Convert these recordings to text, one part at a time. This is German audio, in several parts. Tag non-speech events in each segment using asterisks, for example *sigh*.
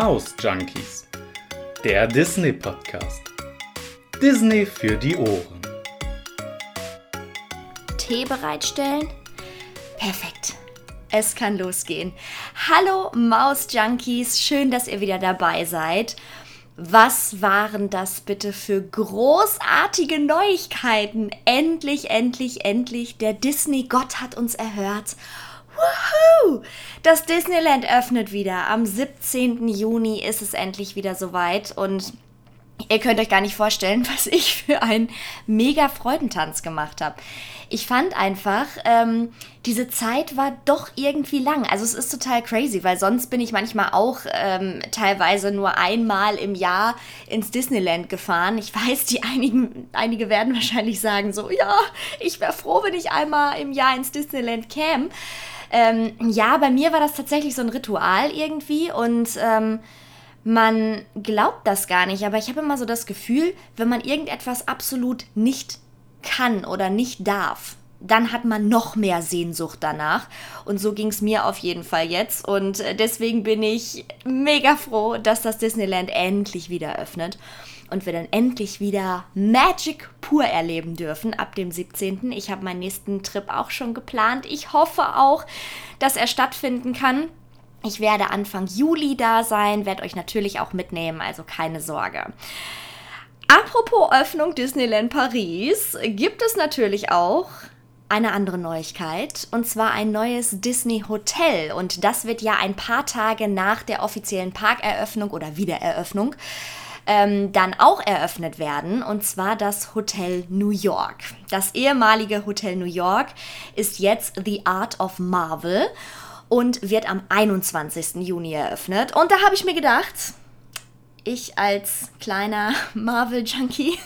Maus Junkies, der Disney Podcast. Disney für die Ohren. Tee bereitstellen? Perfekt. Es kann losgehen. Hallo Maus Junkies, schön, dass ihr wieder dabei seid. Was waren das bitte für großartige Neuigkeiten? Endlich, endlich, endlich, der Disney-Gott hat uns erhört. Woohoo! Das Disneyland öffnet wieder. Am 17. Juni ist es endlich wieder soweit und Ihr könnt euch gar nicht vorstellen, *laughs* was ich für einen mega Freudentanz gemacht habe. Ich fand einfach, ähm, diese Zeit war doch irgendwie lang. Also es ist total crazy, weil sonst bin ich manchmal auch ähm, teilweise nur einmal im Jahr ins Disneyland gefahren. Ich weiß, die einigen, einige werden wahrscheinlich sagen so, ja, ich wäre froh, wenn ich einmal im Jahr ins Disneyland käme. Ähm, ja, bei mir war das tatsächlich so ein Ritual irgendwie und ähm, man glaubt das gar nicht, aber ich habe immer so das Gefühl, wenn man irgendetwas absolut nicht kann oder nicht darf, dann hat man noch mehr Sehnsucht danach. Und so ging es mir auf jeden Fall jetzt. Und äh, deswegen bin ich mega froh, dass das Disneyland endlich wieder öffnet. Und wir dann endlich wieder Magic pur erleben dürfen ab dem 17. Ich habe meinen nächsten Trip auch schon geplant. Ich hoffe auch, dass er stattfinden kann. Ich werde Anfang Juli da sein, werde euch natürlich auch mitnehmen, also keine Sorge. Apropos Öffnung Disneyland Paris, gibt es natürlich auch eine andere Neuigkeit und zwar ein neues Disney Hotel und das wird ja ein paar Tage nach der offiziellen Parkeröffnung oder Wiedereröffnung ähm, dann auch eröffnet werden und zwar das Hotel New York. Das ehemalige Hotel New York ist jetzt The Art of Marvel und wird am 21. Juni eröffnet. Und da habe ich mir gedacht, ich als kleiner *laughs* Marvel-Junkie,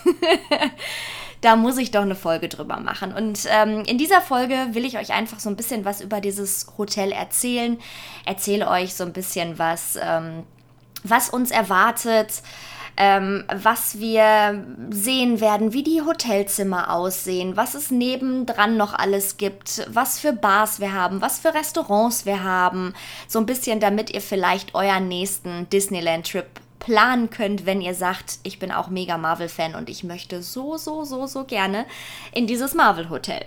*laughs* da muss ich doch eine Folge drüber machen. Und ähm, in dieser Folge will ich euch einfach so ein bisschen was über dieses Hotel erzählen. Erzähle euch so ein bisschen was, ähm, was uns erwartet ähm, was wir sehen werden, wie die Hotelzimmer aussehen, was es nebendran noch alles gibt, was für Bars wir haben, was für Restaurants wir haben. So ein bisschen, damit ihr vielleicht euren nächsten Disneyland-Trip planen könnt, wenn ihr sagt, ich bin auch mega Marvel-Fan und ich möchte so, so, so, so gerne in dieses Marvel-Hotel.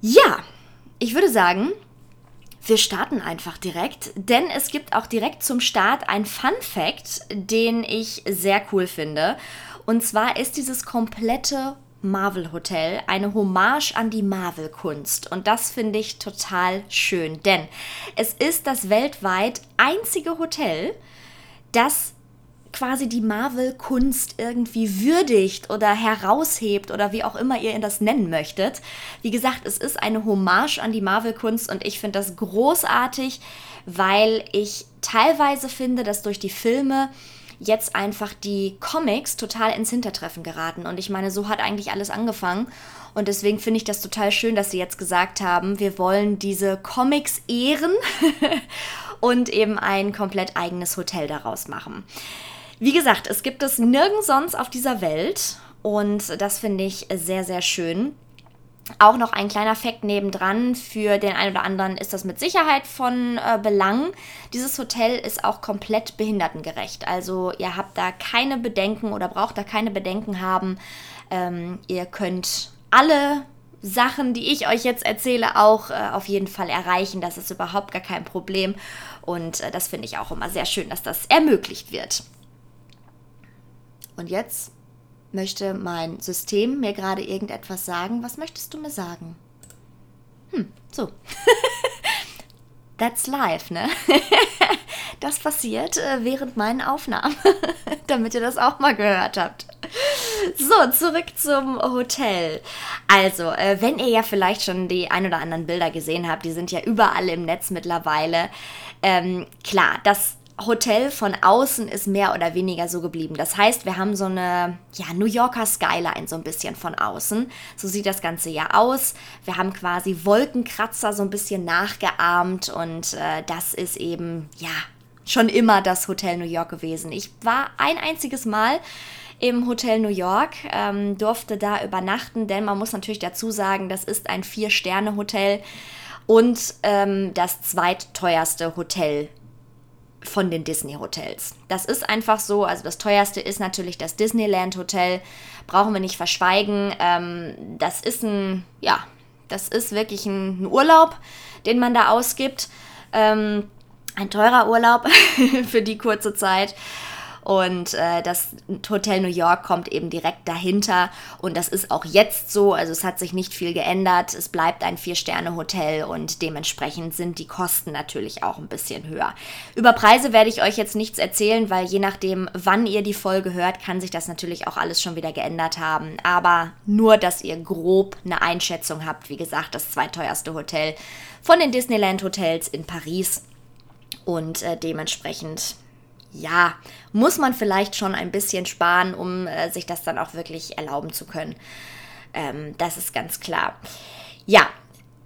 Ja, ich würde sagen, wir starten einfach direkt, denn es gibt auch direkt zum Start ein Fun Fact, den ich sehr cool finde. Und zwar ist dieses komplette Marvel Hotel eine Hommage an die Marvel-Kunst. Und das finde ich total schön, denn es ist das weltweit einzige Hotel, das quasi die Marvel-Kunst irgendwie würdigt oder heraushebt oder wie auch immer ihr das nennen möchtet. Wie gesagt, es ist eine Hommage an die Marvel-Kunst und ich finde das großartig, weil ich teilweise finde, dass durch die Filme jetzt einfach die Comics total ins Hintertreffen geraten. Und ich meine, so hat eigentlich alles angefangen. Und deswegen finde ich das total schön, dass sie jetzt gesagt haben, wir wollen diese Comics ehren *laughs* und eben ein komplett eigenes Hotel daraus machen. Wie gesagt, es gibt es nirgends sonst auf dieser Welt und das finde ich sehr, sehr schön. Auch noch ein kleiner Fakt nebendran. Für den einen oder anderen ist das mit Sicherheit von äh, Belang. Dieses Hotel ist auch komplett behindertengerecht. Also ihr habt da keine Bedenken oder braucht da keine Bedenken haben. Ähm, ihr könnt alle Sachen, die ich euch jetzt erzähle, auch äh, auf jeden Fall erreichen. Das ist überhaupt gar kein Problem. Und äh, das finde ich auch immer sehr schön, dass das ermöglicht wird. Und jetzt möchte mein System mir gerade irgendetwas sagen. Was möchtest du mir sagen? Hm, so. *laughs* That's life, ne? *laughs* das passiert äh, während meinen Aufnahmen, *laughs* damit ihr das auch mal gehört habt. So, zurück zum Hotel. Also, äh, wenn ihr ja vielleicht schon die ein oder anderen Bilder gesehen habt, die sind ja überall im Netz mittlerweile. Ähm, klar, das Hotel von außen ist mehr oder weniger so geblieben. Das heißt, wir haben so eine ja, New Yorker Skyline so ein bisschen von außen. So sieht das Ganze ja aus. Wir haben quasi Wolkenkratzer so ein bisschen nachgeahmt und äh, das ist eben ja schon immer das Hotel New York gewesen. Ich war ein einziges Mal im Hotel New York, ähm, durfte da übernachten, denn man muss natürlich dazu sagen, das ist ein Vier-Sterne-Hotel und ähm, das zweitteuerste Hotel von den Disney-Hotels. Das ist einfach so. Also das teuerste ist natürlich das Disneyland Hotel. Brauchen wir nicht verschweigen. Ähm, das ist ein, ja, das ist wirklich ein, ein Urlaub, den man da ausgibt. Ähm, ein teurer Urlaub *laughs* für die kurze Zeit. Und äh, das Hotel New York kommt eben direkt dahinter. Und das ist auch jetzt so. Also es hat sich nicht viel geändert. Es bleibt ein Vier-Sterne-Hotel und dementsprechend sind die Kosten natürlich auch ein bisschen höher. Über Preise werde ich euch jetzt nichts erzählen, weil je nachdem, wann ihr die Folge hört, kann sich das natürlich auch alles schon wieder geändert haben. Aber nur, dass ihr grob eine Einschätzung habt. Wie gesagt, das zweiteuerste Hotel von den Disneyland Hotels in Paris. Und äh, dementsprechend ja, muss man vielleicht schon ein bisschen sparen, um äh, sich das dann auch wirklich erlauben zu können. Ähm, das ist ganz klar. Ja,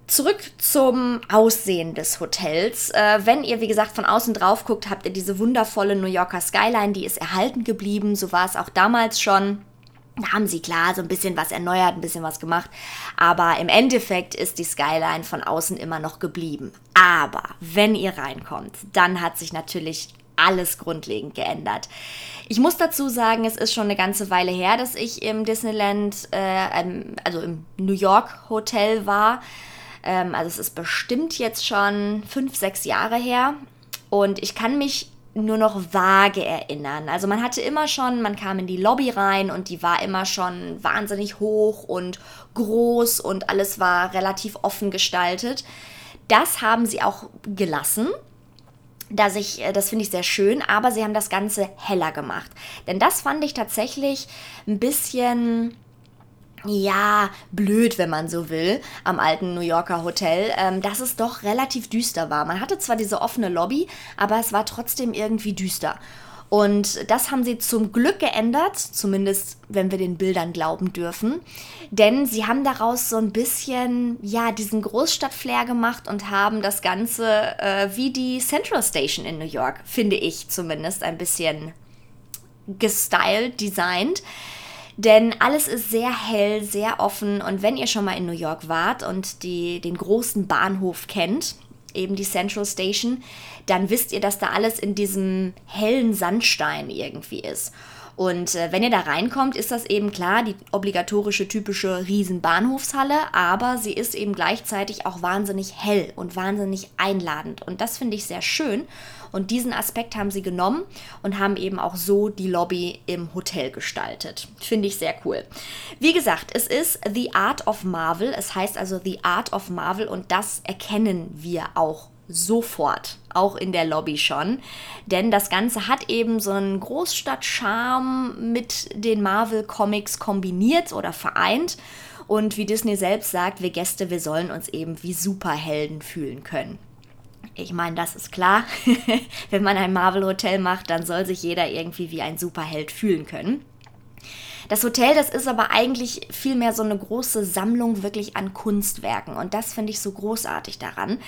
Zurück zum Aussehen des Hotels. Äh, wenn ihr, wie gesagt, von außen drauf guckt, habt ihr diese wundervolle New Yorker Skyline, die ist erhalten geblieben. So war es auch damals schon. Da haben sie klar so ein bisschen was erneuert, ein bisschen was gemacht. Aber im Endeffekt ist die Skyline von außen immer noch geblieben. Aber wenn ihr reinkommt, dann hat sich natürlich alles grundlegend geändert. Ich muss dazu sagen, es ist schon eine ganze Weile her, dass ich im Disneyland, äh, also im New York Hotel war. Ähm, also es ist bestimmt jetzt schon fünf, sechs Jahre her. Und ich kann mich nur noch vage erinnern. Also man hatte immer schon, man kam in die Lobby rein und die war immer schon wahnsinnig hoch und groß und alles war relativ offen gestaltet. Das haben sie auch gelassen dass ich, äh, das finde ich sehr schön, aber sie haben das Ganze heller gemacht. Denn das fand ich tatsächlich ein bisschen, ja, blöd, wenn man so will, am alten New Yorker Hotel, ähm, dass es doch relativ düster war. Man hatte zwar diese offene Lobby, aber es war trotzdem irgendwie düster. Und das haben sie zum Glück geändert, zumindest wenn wir den Bildern glauben dürfen. Denn sie haben daraus so ein bisschen, ja, diesen Großstadtflair gemacht und haben das Ganze äh, wie die Central Station in New York, finde ich zumindest, ein bisschen gestylt, designt. Denn alles ist sehr hell, sehr offen. Und wenn ihr schon mal in New York wart und die, den großen Bahnhof kennt, eben die Central Station, dann wisst ihr, dass da alles in diesem hellen Sandstein irgendwie ist. Und äh, wenn ihr da reinkommt, ist das eben klar die obligatorische typische Riesenbahnhofshalle, aber sie ist eben gleichzeitig auch wahnsinnig hell und wahnsinnig einladend. Und das finde ich sehr schön. Und diesen Aspekt haben sie genommen und haben eben auch so die Lobby im Hotel gestaltet. Finde ich sehr cool. Wie gesagt, es ist The Art of Marvel. Es heißt also The Art of Marvel und das erkennen wir auch sofort, auch in der Lobby schon. Denn das Ganze hat eben so einen Großstadt-Charme mit den Marvel-Comics kombiniert oder vereint. Und wie Disney selbst sagt, wir Gäste, wir sollen uns eben wie Superhelden fühlen können. Ich meine, das ist klar. *laughs* Wenn man ein Marvel-Hotel macht, dann soll sich jeder irgendwie wie ein Superheld fühlen können. Das Hotel, das ist aber eigentlich vielmehr so eine große Sammlung wirklich an Kunstwerken. Und das finde ich so großartig daran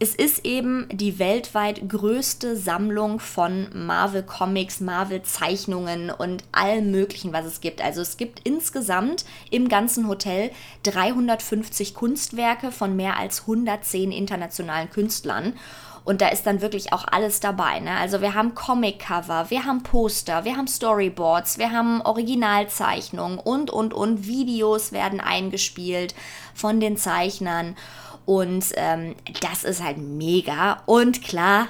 es ist eben die weltweit größte Sammlung von Marvel Comics, Marvel Zeichnungen und allem Möglichen, was es gibt. Also es gibt insgesamt im ganzen Hotel 350 Kunstwerke von mehr als 110 internationalen Künstlern. Und da ist dann wirklich auch alles dabei. Ne? Also wir haben Comic-Cover, wir haben Poster, wir haben Storyboards, wir haben Originalzeichnungen und, und, und. Videos werden eingespielt von den Zeichnern. Und ähm, das ist halt mega. Und klar,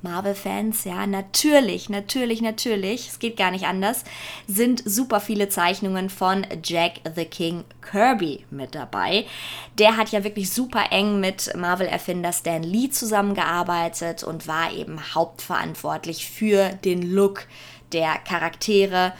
Marvel-Fans, ja, natürlich, natürlich, natürlich, es geht gar nicht anders, sind super viele Zeichnungen von Jack the King Kirby mit dabei. Der hat ja wirklich super eng mit Marvel-Erfinder Stan Lee zusammengearbeitet und war eben hauptverantwortlich für den Look der Charaktere.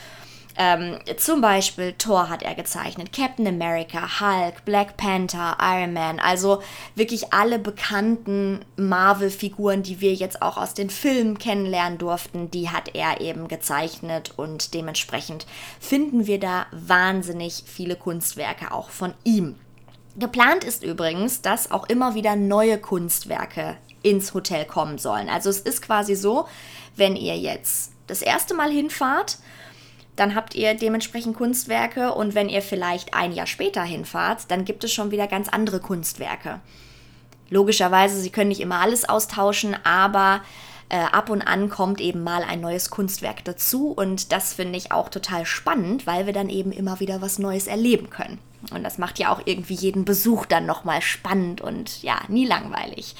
Ähm, zum Beispiel Thor hat er gezeichnet, Captain America, Hulk, Black Panther, Iron Man, also wirklich alle bekannten Marvel-Figuren, die wir jetzt auch aus den Filmen kennenlernen durften, die hat er eben gezeichnet und dementsprechend finden wir da wahnsinnig viele Kunstwerke auch von ihm. Geplant ist übrigens, dass auch immer wieder neue Kunstwerke ins Hotel kommen sollen. Also es ist quasi so, wenn ihr jetzt das erste Mal hinfahrt, dann habt ihr dementsprechend Kunstwerke und wenn ihr vielleicht ein Jahr später hinfahrt, dann gibt es schon wieder ganz andere Kunstwerke. Logischerweise, sie können nicht immer alles austauschen, aber äh, ab und an kommt eben mal ein neues Kunstwerk dazu und das finde ich auch total spannend, weil wir dann eben immer wieder was Neues erleben können. Und das macht ja auch irgendwie jeden Besuch dann nochmal spannend und ja, nie langweilig.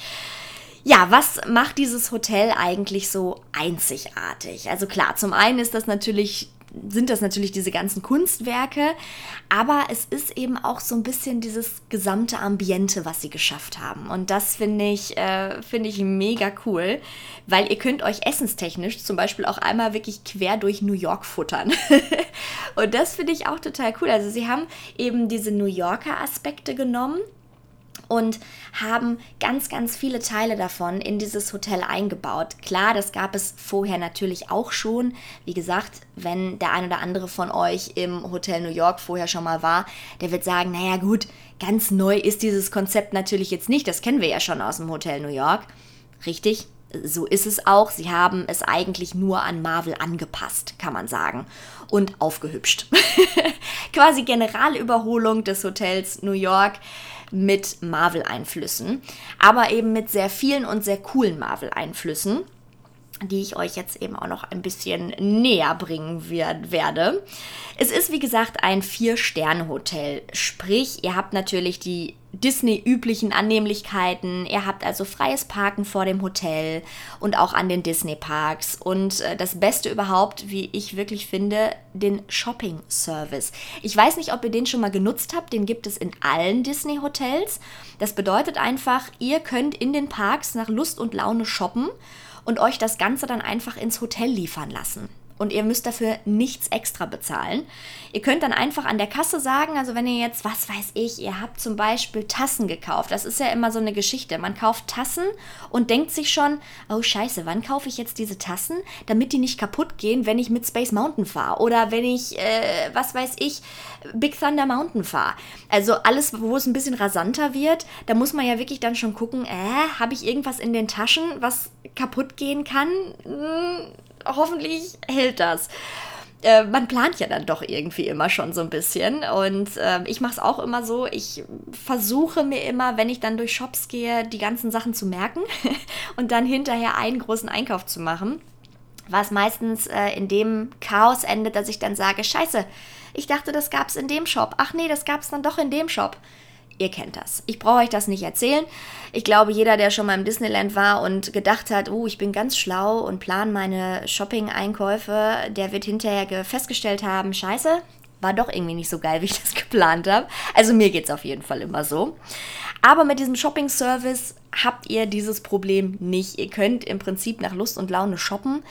Ja, was macht dieses Hotel eigentlich so einzigartig? Also klar, zum einen ist das natürlich sind das natürlich diese ganzen Kunstwerke, aber es ist eben auch so ein bisschen dieses gesamte Ambiente, was sie geschafft haben. Und das finde ich, äh, finde ich mega cool, weil ihr könnt euch essenstechnisch zum Beispiel auch einmal wirklich quer durch New York futtern. *laughs* Und das finde ich auch total cool. Also sie haben eben diese New Yorker Aspekte genommen und haben ganz, ganz viele Teile davon in dieses Hotel eingebaut. Klar, das gab es vorher natürlich auch schon. Wie gesagt, wenn der ein oder andere von euch im Hotel New York vorher schon mal war, der wird sagen, naja gut, ganz neu ist dieses Konzept natürlich jetzt nicht. Das kennen wir ja schon aus dem Hotel New York. Richtig, so ist es auch. Sie haben es eigentlich nur an Marvel angepasst, kann man sagen. Und aufgehübscht. *laughs* Quasi Generalüberholung des Hotels New York mit Marvel-Einflüssen, aber eben mit sehr vielen und sehr coolen Marvel-Einflüssen die ich euch jetzt eben auch noch ein bisschen näher bringen werde. Es ist wie gesagt ein Vier-Sterne-Hotel, sprich ihr habt natürlich die Disney-üblichen Annehmlichkeiten. Ihr habt also freies Parken vor dem Hotel und auch an den Disney-Parks. Und äh, das Beste überhaupt, wie ich wirklich finde, den Shopping-Service. Ich weiß nicht, ob ihr den schon mal genutzt habt. Den gibt es in allen Disney-Hotels. Das bedeutet einfach, ihr könnt in den Parks nach Lust und Laune shoppen und euch das Ganze dann einfach ins Hotel liefern lassen und ihr müsst dafür nichts extra bezahlen. Ihr könnt dann einfach an der Kasse sagen, also wenn ihr jetzt, was weiß ich, ihr habt zum Beispiel Tassen gekauft. Das ist ja immer so eine Geschichte. Man kauft Tassen und denkt sich schon, oh scheiße, wann kaufe ich jetzt diese Tassen, damit die nicht kaputt gehen, wenn ich mit Space Mountain fahre oder wenn ich, äh, was weiß ich, Big Thunder Mountain fahre. Also alles, wo es ein bisschen rasanter wird, da muss man ja wirklich dann schon gucken, äh, habe ich irgendwas in den Taschen, was kaputt gehen kann? Hm, hoffentlich hält das. Äh, man plant ja dann doch irgendwie immer schon so ein bisschen. Und äh, ich mache es auch immer so. Ich versuche mir immer, wenn ich dann durch Shops gehe, die ganzen Sachen zu merken *laughs* und dann hinterher einen großen Einkauf zu machen. Was meistens äh, in dem Chaos endet, dass ich dann sage: Scheiße, ich dachte, das gab es in dem Shop. Ach nee, das gab es dann doch in dem Shop. Ihr kennt das. Ich brauche euch das nicht erzählen. Ich glaube, jeder, der schon mal im Disneyland war und gedacht hat, oh, ich bin ganz schlau und plan meine Shopping-Einkäufe, der wird hinterher festgestellt haben, scheiße, war doch irgendwie nicht so geil, wie ich das *laughs* geplant habe. Also mir geht es auf jeden Fall immer so. Aber mit diesem Shopping-Service habt ihr dieses Problem nicht. Ihr könnt im Prinzip nach Lust und Laune shoppen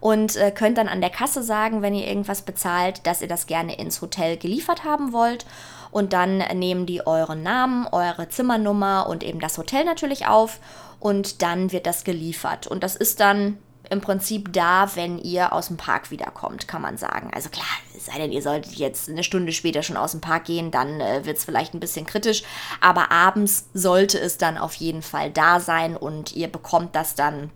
und äh, könnt dann an der Kasse sagen, wenn ihr irgendwas bezahlt, dass ihr das gerne ins Hotel geliefert haben wollt und dann nehmen die euren Namen, eure Zimmernummer und eben das Hotel natürlich auf und dann wird das geliefert. Und das ist dann im Prinzip da, wenn ihr aus dem Park wiederkommt, kann man sagen. Also klar, sei denn, ihr solltet jetzt eine Stunde später schon aus dem Park gehen, dann äh, wird es vielleicht ein bisschen kritisch. Aber abends sollte es dann auf jeden Fall da sein und ihr bekommt das dann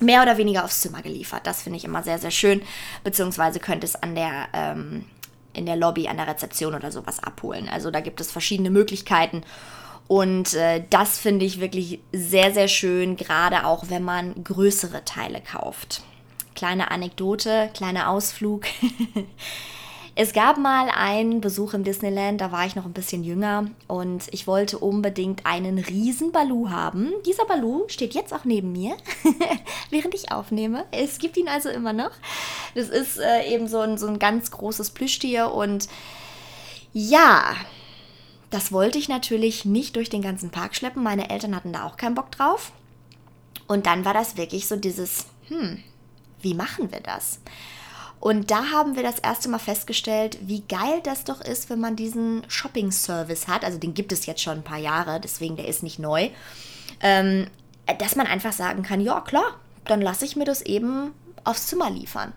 mehr oder weniger aufs Zimmer geliefert. Das finde ich immer sehr, sehr schön. Beziehungsweise könnt es an der ähm, in der Lobby an der Rezeption oder sowas abholen. Also da gibt es verschiedene Möglichkeiten. Und äh, das finde ich wirklich sehr, sehr schön, gerade auch wenn man größere Teile kauft. Kleine Anekdote, kleiner Ausflug. *laughs* Es gab mal einen Besuch im Disneyland, da war ich noch ein bisschen jünger und ich wollte unbedingt einen riesen Balu haben. Dieser Balu steht jetzt auch neben mir, *laughs* während ich aufnehme. Es gibt ihn also immer noch. Das ist äh, eben so ein, so ein ganz großes Plüschtier und ja, das wollte ich natürlich nicht durch den ganzen Park schleppen. Meine Eltern hatten da auch keinen Bock drauf. Und dann war das wirklich so dieses, hm, wie machen wir das? Und da haben wir das erste Mal festgestellt, wie geil das doch ist, wenn man diesen Shopping-Service hat. Also den gibt es jetzt schon ein paar Jahre, deswegen der ist nicht neu. Ähm, dass man einfach sagen kann, ja klar, dann lasse ich mir das eben aufs Zimmer liefern.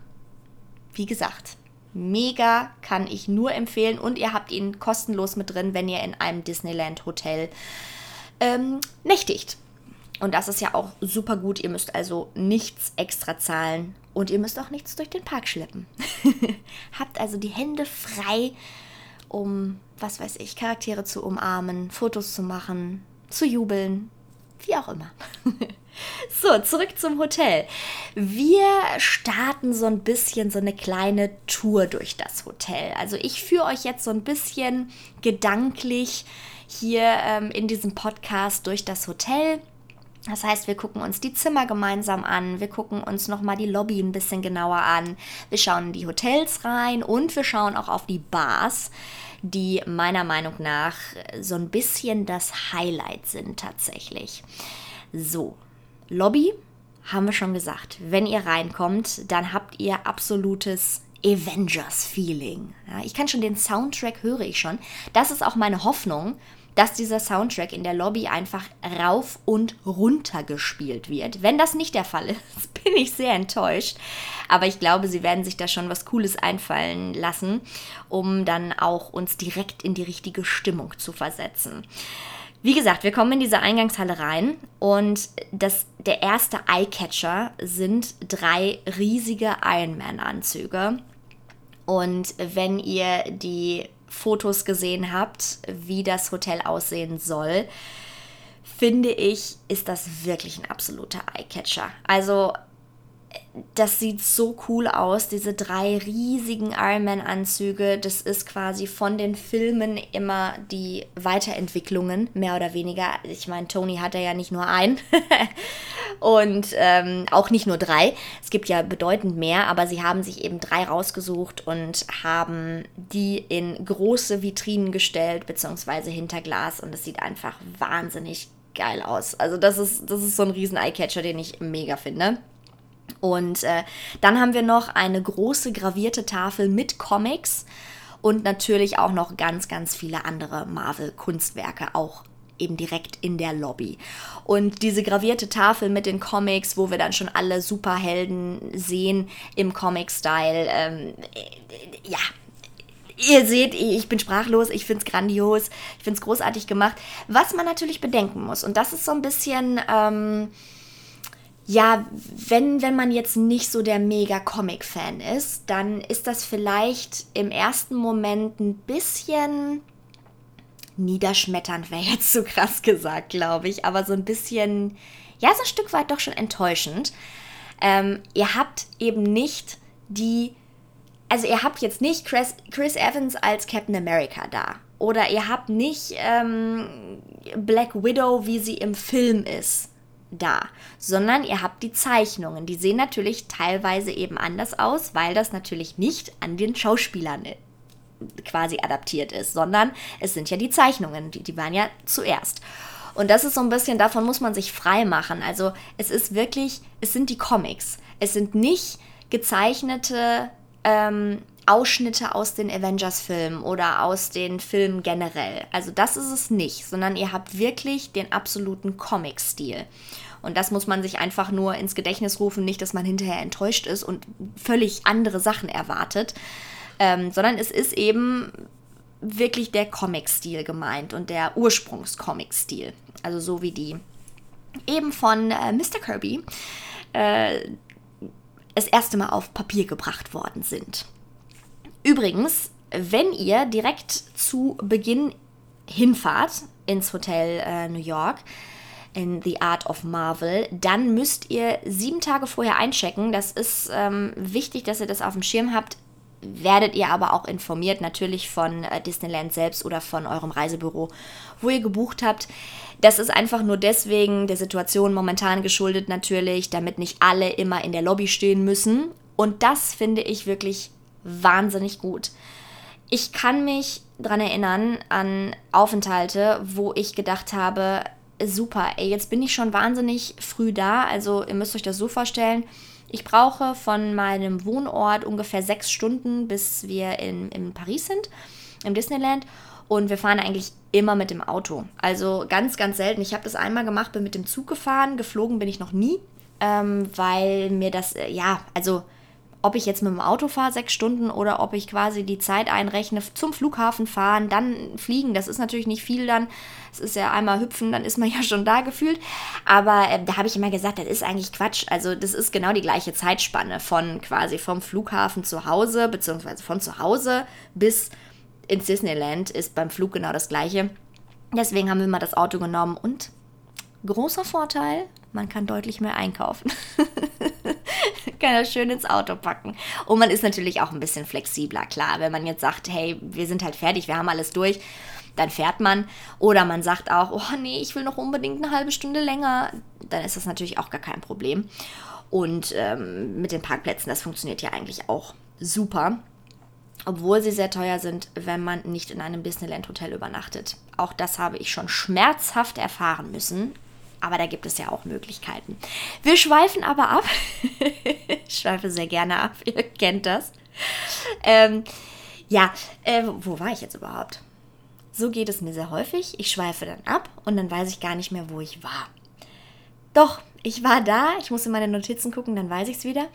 Wie gesagt, mega kann ich nur empfehlen und ihr habt ihn kostenlos mit drin, wenn ihr in einem Disneyland Hotel ähm, nächtigt. Und das ist ja auch super gut. Ihr müsst also nichts extra zahlen und ihr müsst auch nichts durch den Park schleppen. *laughs* Habt also die Hände frei, um, was weiß ich, Charaktere zu umarmen, Fotos zu machen, zu jubeln. Wie auch immer. *laughs* So, zurück zum Hotel. Wir starten so ein bisschen so eine kleine Tour durch das Hotel. Also ich führe euch jetzt so ein bisschen gedanklich hier ähm, in diesem Podcast durch das Hotel. Das heißt, wir gucken uns die Zimmer gemeinsam an, wir gucken uns nochmal die Lobby ein bisschen genauer an, wir schauen in die Hotels rein und wir schauen auch auf die Bars die meiner Meinung nach so ein bisschen das Highlight sind tatsächlich. So, Lobby haben wir schon gesagt. Wenn ihr reinkommt, dann habt ihr absolutes Avengers-Feeling. Ja, ich kann schon den Soundtrack höre ich schon. Das ist auch meine Hoffnung, dass dieser Soundtrack in der Lobby einfach rauf und runter gespielt wird. Wenn das nicht der Fall ist, *laughs* bin ich sehr enttäuscht. Aber ich glaube, sie werden sich da schon was Cooles einfallen lassen, um dann auch uns direkt in die richtige Stimmung zu versetzen. Wie gesagt, wir kommen in diese Eingangshalle rein und das, der erste Eyecatcher sind drei riesige Ironman-Anzüge. Und wenn ihr die Fotos gesehen habt, wie das Hotel aussehen soll, finde ich, ist das wirklich ein absoluter Eyecatcher. Also das sieht so cool aus, diese drei riesigen Ironman-Anzüge. Das ist quasi von den Filmen immer die Weiterentwicklungen, mehr oder weniger. Ich meine, Tony hat ja nicht nur einen *laughs* und ähm, auch nicht nur drei. Es gibt ja bedeutend mehr, aber sie haben sich eben drei rausgesucht und haben die in große Vitrinen gestellt, beziehungsweise hinter Glas. Und es sieht einfach wahnsinnig geil aus. Also das ist, das ist so ein riesen Eyecatcher, den ich mega finde. Und äh, dann haben wir noch eine große gravierte Tafel mit Comics und natürlich auch noch ganz, ganz viele andere Marvel-Kunstwerke, auch eben direkt in der Lobby. Und diese gravierte Tafel mit den Comics, wo wir dann schon alle Superhelden sehen im Comic-Style, ähm, äh, ja, Ihr seht, ich bin sprachlos, ich finde es grandios, ich finde es großartig gemacht. Was man natürlich bedenken muss, und das ist so ein bisschen, ähm, ja, wenn, wenn man jetzt nicht so der Mega-Comic-Fan ist, dann ist das vielleicht im ersten Moment ein bisschen niederschmetternd, wäre jetzt so krass gesagt, glaube ich, aber so ein bisschen, ja, so ein Stück weit doch schon enttäuschend. Ähm, ihr habt eben nicht die, also ihr habt jetzt nicht Chris, Chris Evans als Captain America da. Oder ihr habt nicht ähm, Black Widow, wie sie im Film ist da, sondern ihr habt die Zeichnungen. Die sehen natürlich teilweise eben anders aus, weil das natürlich nicht an den Schauspielern äh, quasi adaptiert ist, sondern es sind ja die Zeichnungen, die, die waren ja zuerst. Und das ist so ein bisschen, davon muss man sich frei machen. Also es ist wirklich, es sind die Comics. Es sind nicht gezeichnete ähm, Ausschnitte aus den Avengers-Filmen oder aus den Filmen generell. Also das ist es nicht, sondern ihr habt wirklich den absoluten Comic-Stil. Und das muss man sich einfach nur ins Gedächtnis rufen, nicht, dass man hinterher enttäuscht ist und völlig andere Sachen erwartet, ähm, sondern es ist eben wirklich der Comic-Stil gemeint und der Ursprungs-Comic-Stil. Also so wie die eben von äh, Mr. Kirby äh, das erste Mal auf Papier gebracht worden sind. Übrigens, wenn ihr direkt zu Beginn hinfahrt ins Hotel äh, New York, in The Art of Marvel, dann müsst ihr sieben Tage vorher einchecken. Das ist ähm, wichtig, dass ihr das auf dem Schirm habt. Werdet ihr aber auch informiert, natürlich von äh, Disneyland selbst oder von eurem Reisebüro, wo ihr gebucht habt. Das ist einfach nur deswegen der Situation momentan geschuldet, natürlich, damit nicht alle immer in der Lobby stehen müssen. Und das finde ich wirklich wahnsinnig gut. Ich kann mich daran erinnern an Aufenthalte, wo ich gedacht habe, super, ey, jetzt bin ich schon wahnsinnig früh da. Also ihr müsst euch das so vorstellen. Ich brauche von meinem Wohnort ungefähr sechs Stunden, bis wir in, in Paris sind, im Disneyland. Und wir fahren eigentlich immer mit dem Auto. Also ganz, ganz selten. Ich habe das einmal gemacht, bin mit dem Zug gefahren. Geflogen bin ich noch nie, ähm, weil mir das, äh, ja, also ob ich jetzt mit dem Auto fahre, sechs Stunden, oder ob ich quasi die Zeit einrechne, zum Flughafen fahren, dann fliegen. Das ist natürlich nicht viel dann. Es ist ja einmal hüpfen, dann ist man *laughs* ja schon da gefühlt. Aber äh, da habe ich immer gesagt, das ist eigentlich Quatsch. Also das ist genau die gleiche Zeitspanne von quasi vom Flughafen zu Hause, beziehungsweise von zu Hause bis ins Disneyland ist beim Flug genau das gleiche. Deswegen haben wir mal das Auto genommen und Großer Vorteil, man kann deutlich mehr einkaufen. *laughs* *laughs* kann das schön ins Auto packen. Und man ist natürlich auch ein bisschen flexibler, klar. Wenn man jetzt sagt, hey, wir sind halt fertig, wir haben alles durch, dann fährt man. Oder man sagt auch, oh nee, ich will noch unbedingt eine halbe Stunde länger. Dann ist das natürlich auch gar kein Problem. Und ähm, mit den Parkplätzen, das funktioniert ja eigentlich auch super. Obwohl sie sehr teuer sind, wenn man nicht in einem Disneyland-Hotel übernachtet. Auch das habe ich schon schmerzhaft erfahren müssen. Aber da gibt es ja auch Möglichkeiten. Wir schweifen aber ab. *laughs* ich schweife sehr gerne ab, *laughs* ihr kennt das. Ähm, ja, äh, wo war ich jetzt überhaupt? So geht es mir sehr häufig. Ich schweife dann ab und dann weiß ich gar nicht mehr, wo ich war. Doch, ich war da, ich muss in meine Notizen gucken, dann weiß ich es wieder.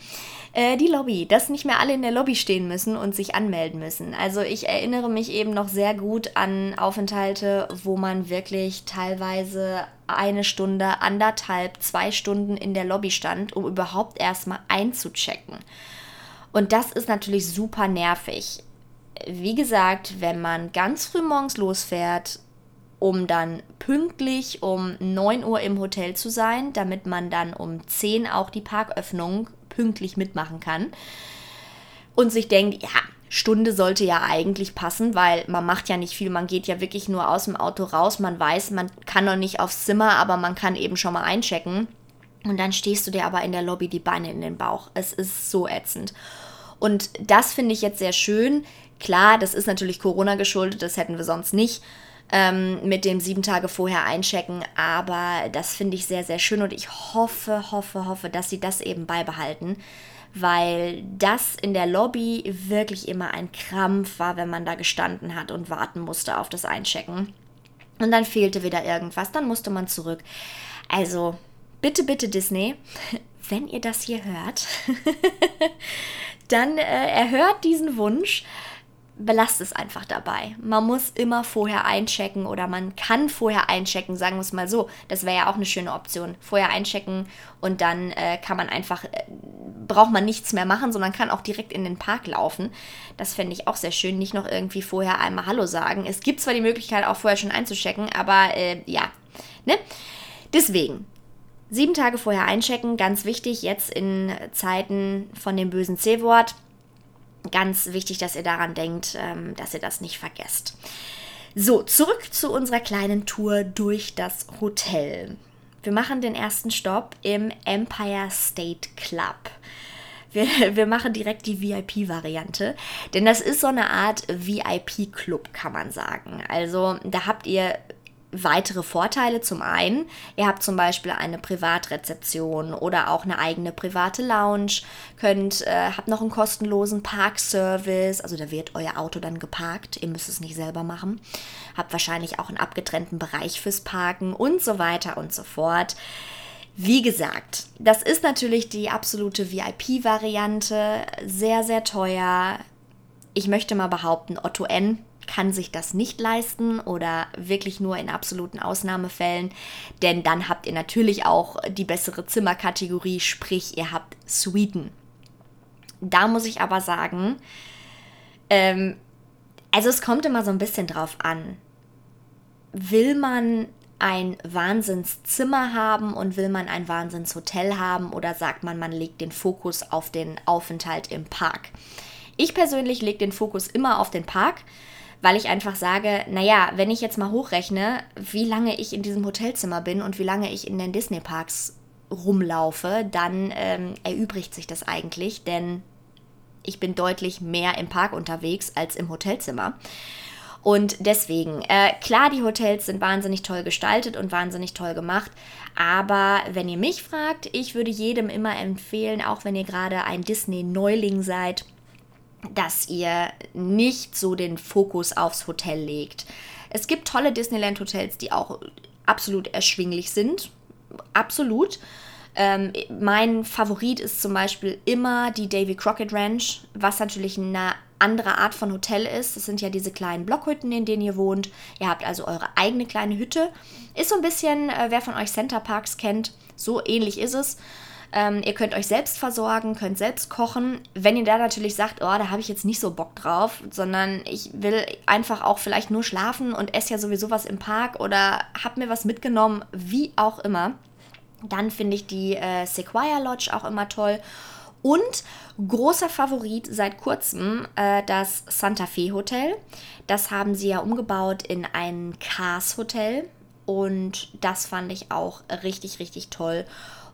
Äh, die Lobby, dass nicht mehr alle in der Lobby stehen müssen und sich anmelden müssen. Also ich erinnere mich eben noch sehr gut an Aufenthalte, wo man wirklich teilweise eine Stunde, anderthalb, zwei Stunden in der Lobby stand, um überhaupt erstmal einzuchecken. Und das ist natürlich super nervig. Wie gesagt, wenn man ganz früh morgens losfährt, um dann pünktlich um 9 Uhr im Hotel zu sein, damit man dann um 10 auch die Parköffnung pünktlich mitmachen kann. Und sich denkt, ja, Stunde sollte ja eigentlich passen, weil man macht ja nicht viel, man geht ja wirklich nur aus dem Auto raus, man weiß, man kann noch nicht aufs Zimmer, aber man kann eben schon mal einchecken. Und dann stehst du dir aber in der Lobby die Beine in den Bauch. Es ist so ätzend. Und das finde ich jetzt sehr schön. Klar, das ist natürlich Corona geschuldet, das hätten wir sonst nicht ähm, mit dem sieben Tage vorher einchecken. Aber das finde ich sehr, sehr schön und ich hoffe, hoffe, hoffe, dass sie das eben beibehalten. Weil das in der Lobby wirklich immer ein Krampf war, wenn man da gestanden hat und warten musste auf das Einchecken. Und dann fehlte wieder irgendwas, dann musste man zurück. Also, bitte, bitte Disney, *laughs* wenn ihr das hier hört, *laughs* dann äh, erhört diesen Wunsch belasst es einfach dabei. Man muss immer vorher einchecken oder man kann vorher einchecken, sagen wir es mal so. Das wäre ja auch eine schöne Option. Vorher einchecken und dann äh, kann man einfach, äh, braucht man nichts mehr machen, sondern kann auch direkt in den Park laufen. Das fände ich auch sehr schön. Nicht noch irgendwie vorher einmal Hallo sagen. Es gibt zwar die Möglichkeit, auch vorher schon einzuchecken, aber äh, ja, ne? Deswegen, sieben Tage vorher einchecken, ganz wichtig, jetzt in Zeiten von dem bösen C-Wort ganz wichtig, dass ihr daran denkt, ähm, dass ihr das nicht vergesst. So, zurück zu unserer kleinen Tour durch das Hotel. Wir machen den ersten Stopp im Empire State Club. Wir, *laughs* wir machen direkt die VIP-Variante, denn das ist so eine Art VIP-Club, kann man sagen. Also da habt ihr weitere Vorteile. Zum einen, ihr habt zum Beispiel eine Privatrezeption oder auch eine eigene private Lounge, könnt, äh, habt noch einen kostenlosen Parkservice, also da wird euer Auto dann geparkt, ihr müsst es nicht selber machen, habt wahrscheinlich auch einen abgetrennten Bereich fürs Parken und so weiter und so fort. Wie gesagt, das ist natürlich die absolute VIP-Variante, sehr, sehr teuer. Ich möchte mal behaupten, Otto N kann sich das nicht leisten oder wirklich nur in absoluten Ausnahmefällen, denn dann habt ihr natürlich auch die bessere Zimmerkategorie, sprich ihr habt Suiten. Da muss ich aber sagen, ähm, also es kommt immer so ein bisschen drauf an. Will man ein Wahnsinnszimmer haben und will man ein Wahnsinnshotel haben oder sagt man, man legt den Fokus auf den Aufenthalt im Park? Ich persönlich lege den Fokus immer auf den Park, weil ich einfach sage, naja, wenn ich jetzt mal hochrechne, wie lange ich in diesem Hotelzimmer bin und wie lange ich in den Disney-Parks rumlaufe, dann ähm, erübrigt sich das eigentlich, denn ich bin deutlich mehr im Park unterwegs als im Hotelzimmer. Und deswegen, äh, klar, die Hotels sind wahnsinnig toll gestaltet und wahnsinnig toll gemacht. Aber wenn ihr mich fragt, ich würde jedem immer empfehlen, auch wenn ihr gerade ein Disney-Neuling seid, dass ihr nicht so den Fokus aufs Hotel legt. Es gibt tolle Disneyland-Hotels, die auch absolut erschwinglich sind. Absolut. Ähm, mein Favorit ist zum Beispiel immer die Davy Crockett Ranch, was natürlich eine andere Art von Hotel ist. Das sind ja diese kleinen Blockhütten, in denen ihr wohnt. Ihr habt also eure eigene kleine Hütte. Ist so ein bisschen, äh, wer von euch Center Parks kennt, so ähnlich ist es. Ähm, ihr könnt euch selbst versorgen, könnt selbst kochen. Wenn ihr da natürlich sagt, oh, da habe ich jetzt nicht so Bock drauf, sondern ich will einfach auch vielleicht nur schlafen und esse ja sowieso was im Park oder habe mir was mitgenommen, wie auch immer, dann finde ich die äh, Sequoia Lodge auch immer toll. Und großer Favorit seit kurzem äh, das Santa Fe Hotel. Das haben sie ja umgebaut in ein Cars Hotel. Und das fand ich auch richtig, richtig toll.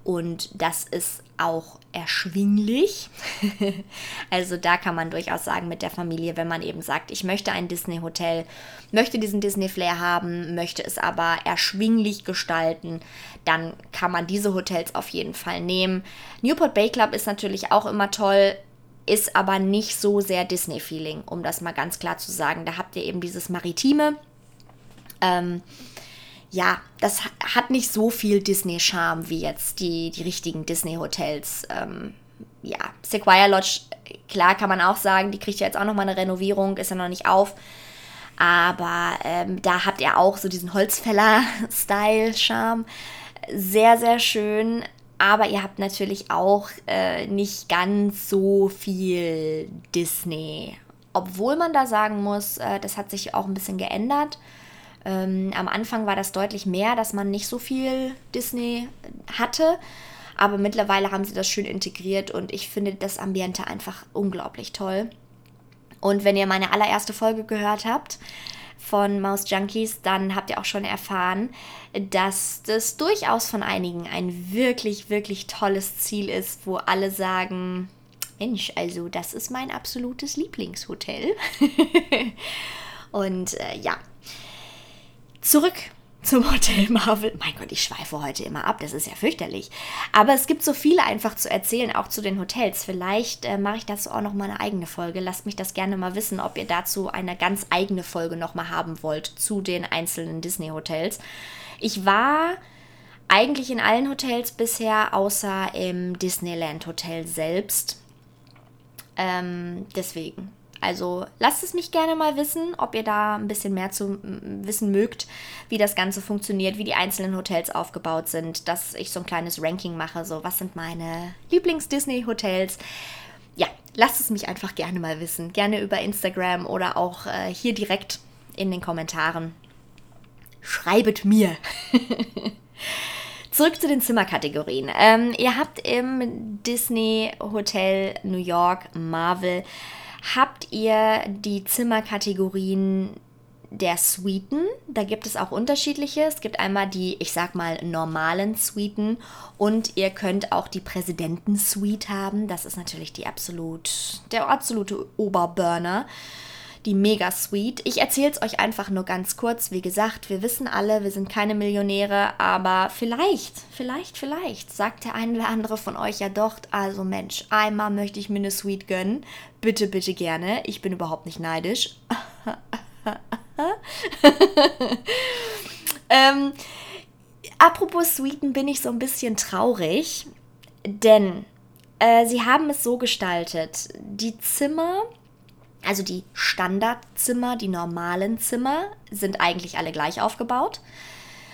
Und das ist auch erschwinglich. *laughs* also da kann man durchaus sagen mit der Familie, wenn man eben sagt, ich möchte ein Disney-Hotel, möchte diesen Disney-Flair haben, möchte es aber erschwinglich gestalten, dann kann man diese Hotels auf jeden Fall nehmen. Newport Bay Club ist natürlich auch immer toll, ist aber nicht so sehr Disney-Feeling, um das mal ganz klar zu sagen. Da habt ihr eben dieses Maritime. Ähm, ja, das hat nicht so viel Disney-Charme wie jetzt die, die richtigen Disney-Hotels. Ähm, ja, Sequoia Lodge, klar kann man auch sagen, die kriegt ja jetzt auch nochmal eine Renovierung, ist ja noch nicht auf. Aber ähm, da habt ihr auch so diesen Holzfäller-Style-Charme. Sehr, sehr schön. Aber ihr habt natürlich auch äh, nicht ganz so viel Disney. Obwohl man da sagen muss, äh, das hat sich auch ein bisschen geändert. Ähm, am Anfang war das deutlich mehr, dass man nicht so viel Disney hatte. Aber mittlerweile haben sie das schön integriert und ich finde das Ambiente einfach unglaublich toll. Und wenn ihr meine allererste Folge gehört habt von Maus Junkies, dann habt ihr auch schon erfahren, dass das durchaus von einigen ein wirklich, wirklich tolles Ziel ist, wo alle sagen, Mensch, also das ist mein absolutes Lieblingshotel. *laughs* und äh, ja, Zurück zum Hotel Marvel. Mein Gott, ich schweife heute immer ab, das ist ja fürchterlich. Aber es gibt so viel einfach zu erzählen, auch zu den Hotels. Vielleicht äh, mache ich dazu auch noch mal eine eigene Folge. Lasst mich das gerne mal wissen, ob ihr dazu eine ganz eigene Folge noch mal haben wollt zu den einzelnen Disney-Hotels. Ich war eigentlich in allen Hotels bisher, außer im Disneyland Hotel selbst. Ähm, deswegen. Also lasst es mich gerne mal wissen, ob ihr da ein bisschen mehr zu wissen mögt, wie das Ganze funktioniert, wie die einzelnen Hotels aufgebaut sind, dass ich so ein kleines Ranking mache, so was sind meine Lieblings-Disney-Hotels. Ja, lasst es mich einfach gerne mal wissen. Gerne über Instagram oder auch äh, hier direkt in den Kommentaren. Schreibet mir. *laughs* Zurück zu den Zimmerkategorien. Ähm, ihr habt im Disney Hotel New York Marvel habt ihr die Zimmerkategorien der Suiten. Da gibt es auch unterschiedliche. Es gibt einmal die, ich sag mal, normalen Suiten und ihr könnt auch die Präsidenten-Suite haben. Das ist natürlich die absolut, der absolute Oberburner die Mega Suite. Ich erzähle es euch einfach nur ganz kurz. Wie gesagt, wir wissen alle, wir sind keine Millionäre, aber vielleicht, vielleicht, vielleicht sagt der eine oder andere von euch ja doch, also Mensch, einmal möchte ich mir eine Suite gönnen. Bitte, bitte gerne. Ich bin überhaupt nicht neidisch. *laughs* ähm, apropos Suiten bin ich so ein bisschen traurig, denn äh, sie haben es so gestaltet. Die Zimmer also die Standardzimmer, die normalen Zimmer sind eigentlich alle gleich aufgebaut.